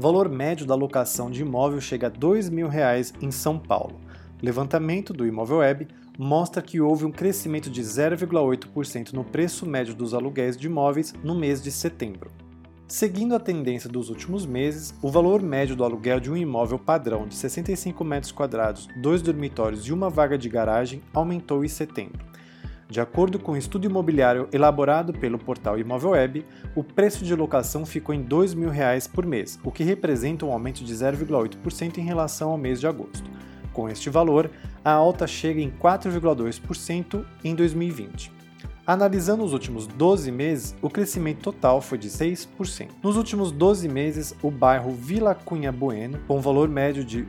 Valor médio da locação de imóvel chega a 2 mil reais em São Paulo. Levantamento do Imóvel Web mostra que houve um crescimento de 0,8% no preço médio dos aluguéis de imóveis no mês de setembro. Seguindo a tendência dos últimos meses, o valor médio do aluguel de um imóvel padrão de 65 metros quadrados, dois dormitórios e uma vaga de garagem aumentou em setembro. De acordo com o um estudo imobiliário elaborado pelo portal Imóvel Web, o preço de locação ficou em 2 mil reais por mês, o que representa um aumento de 0,8% em relação ao mês de agosto. Com este valor, a alta chega em 4,2% em 2020. Analisando os últimos 12 meses, o crescimento total foi de 6%. Nos últimos 12 meses, o bairro Vila Cunha Bueno, com valor médio de R$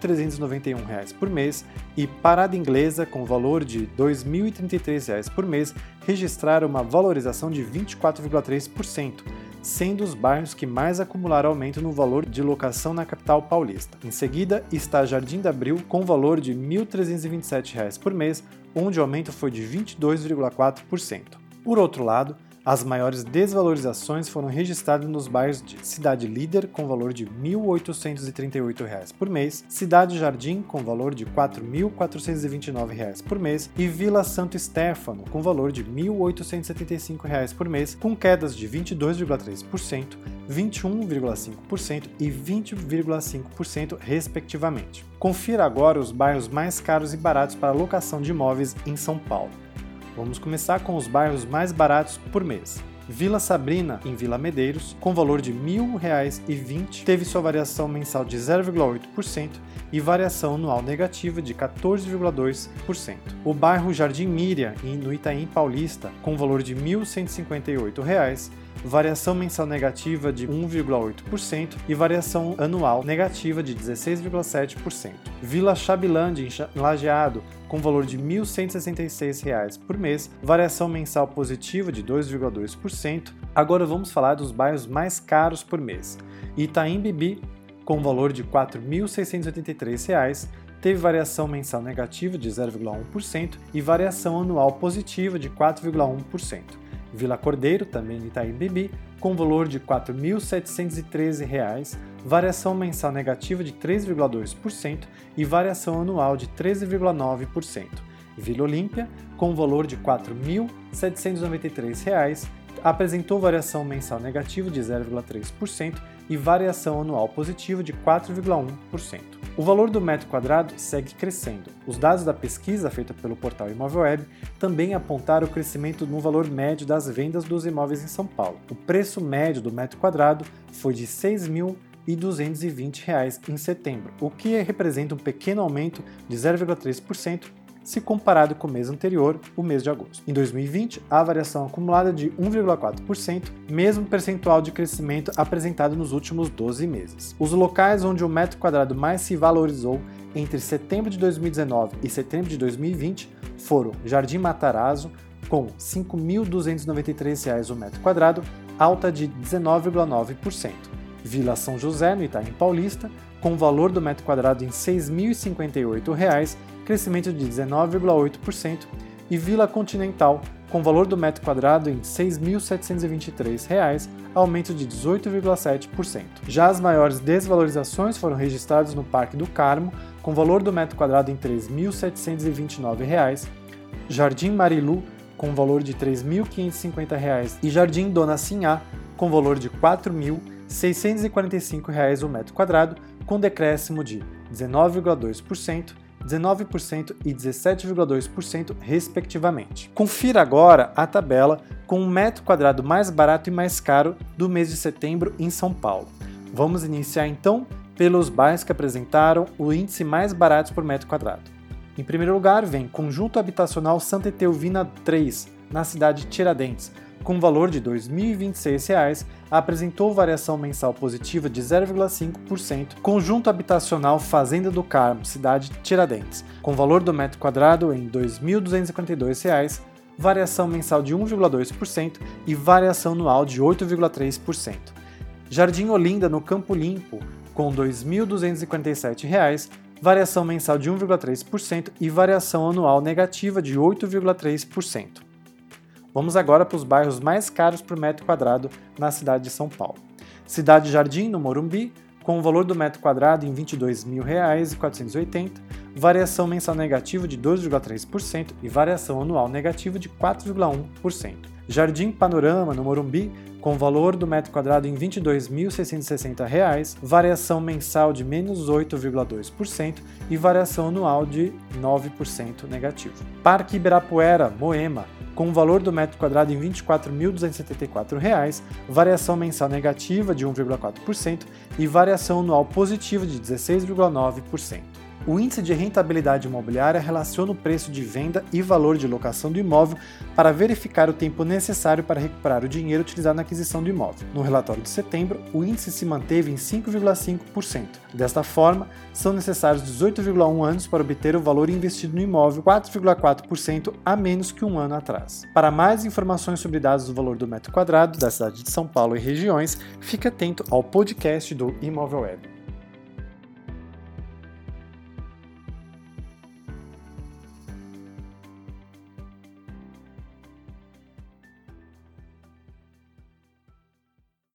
1.391 por mês, e Parada Inglesa, com valor de R$ 2.033 por mês, registraram uma valorização de 24,3%, sendo os bairros que mais acumularam aumento no valor de locação na capital paulista. Em seguida está Jardim da Abril, com valor de R$ 1.327 por mês, onde o aumento foi de 22,4%. Por outro lado, as maiores desvalorizações foram registradas nos bairros de Cidade Líder, com valor de R$ 1.838 por mês, Cidade Jardim, com valor de R$ 4.429 por mês, e Vila Santo Stefano, com valor de R$ 1.875 por mês, com quedas de 22,3%, 21,5% e 20,5%, respectivamente. Confira agora os bairros mais caros e baratos para locação de imóveis em São Paulo. Vamos começar com os bairros mais baratos por mês. Vila Sabrina, em Vila Medeiros, com valor de R$ 1.020, teve sua variação mensal de 0,8% e variação anual negativa de 14,2%. O bairro Jardim Míria, no Itaim Paulista, com valor de R$ 1.158, variação mensal negativa de 1,8% e variação anual negativa de 16,7%. Vila Chabilândia, em Lajeado, com valor de R$ 1.166 por mês, variação mensal positiva de 2,2%. Agora vamos falar dos bairros mais caros por mês. Itaim Bibi, com valor de R$ 4.683, teve variação mensal negativa de 0,1% e variação anual positiva de 4,1%. Vila Cordeiro, também Itaim Bibi, com valor de R$ 4.713, variação mensal negativa de 3,2% e variação anual de 13,9%. Vila Olímpia, com valor de R$ 4.793, apresentou variação mensal negativa de 0,3% e variação anual positiva de 4,1%. O valor do metro quadrado segue crescendo. Os dados da pesquisa feita pelo portal Imóvel Web também apontaram o crescimento no valor médio das vendas dos imóveis em São Paulo. O preço médio do metro quadrado foi de R$ 6.220 em setembro, o que representa um pequeno aumento de 0,3% se comparado com o mês anterior, o mês de agosto. Em 2020, a variação acumulada de 1,4%, mesmo percentual de crescimento apresentado nos últimos 12 meses. Os locais onde o metro quadrado mais se valorizou entre setembro de 2019 e setembro de 2020 foram Jardim Matarazzo, com R$ 5.293 o metro quadrado, alta de 19,9%. Vila São José, no Itaim Paulista, com o valor do metro quadrado em R$ 6.058, crescimento de 19,8%, e Vila Continental, com valor do metro quadrado em R$ 6.723, aumento de 18,7%. Já as maiores desvalorizações foram registradas no Parque do Carmo, com valor do metro quadrado em R$ 3.729, Jardim Marilu, com valor de R$ 3.550 e Jardim Dona Sinhá, com valor de R$ 4.645 o metro quadrado, com decréscimo de 19,2%, 19% e 17,2%, respectivamente. Confira agora a tabela com o metro quadrado mais barato e mais caro do mês de setembro em São Paulo. Vamos iniciar então pelos bairros que apresentaram o índice mais barato por metro quadrado. Em primeiro lugar, vem Conjunto Habitacional Santa Etelvina 3, na cidade de Tiradentes, com valor de R$ 2.026, apresentou variação mensal positiva de 0,5%. Conjunto habitacional Fazenda do Carmo, cidade Tiradentes, com valor do metro quadrado em R$ 2.252, variação mensal de 1,2% e variação anual de 8,3%. Jardim Olinda, no Campo Limpo, com R$ 2.247, variação mensal de 1,3% e variação anual negativa de 8,3%. Vamos agora para os bairros mais caros por metro quadrado na cidade de São Paulo. Cidade Jardim, no Morumbi, com o valor do metro quadrado em R$ 22.480, variação mensal negativa de 2,3% e variação anual negativa de 4,1%. Jardim Panorama, no Morumbi, com valor do metro quadrado em R$ 22.660, variação mensal de menos 8,2% e variação anual de 9% negativo. Parque Ibirapuera, Moema, com valor do metro quadrado em R$ 24.274, variação mensal negativa de 1,4% e variação anual positiva de 16,9%. O índice de rentabilidade imobiliária relaciona o preço de venda e valor de locação do imóvel para verificar o tempo necessário para recuperar o dinheiro utilizado na aquisição do imóvel. No relatório de setembro, o índice se manteve em 5,5%. Desta forma, são necessários 18,1 anos para obter o valor investido no imóvel, 4,4% a menos que um ano atrás. Para mais informações sobre dados do valor do metro quadrado da cidade de São Paulo e regiões, fique atento ao podcast do Imóvel Web.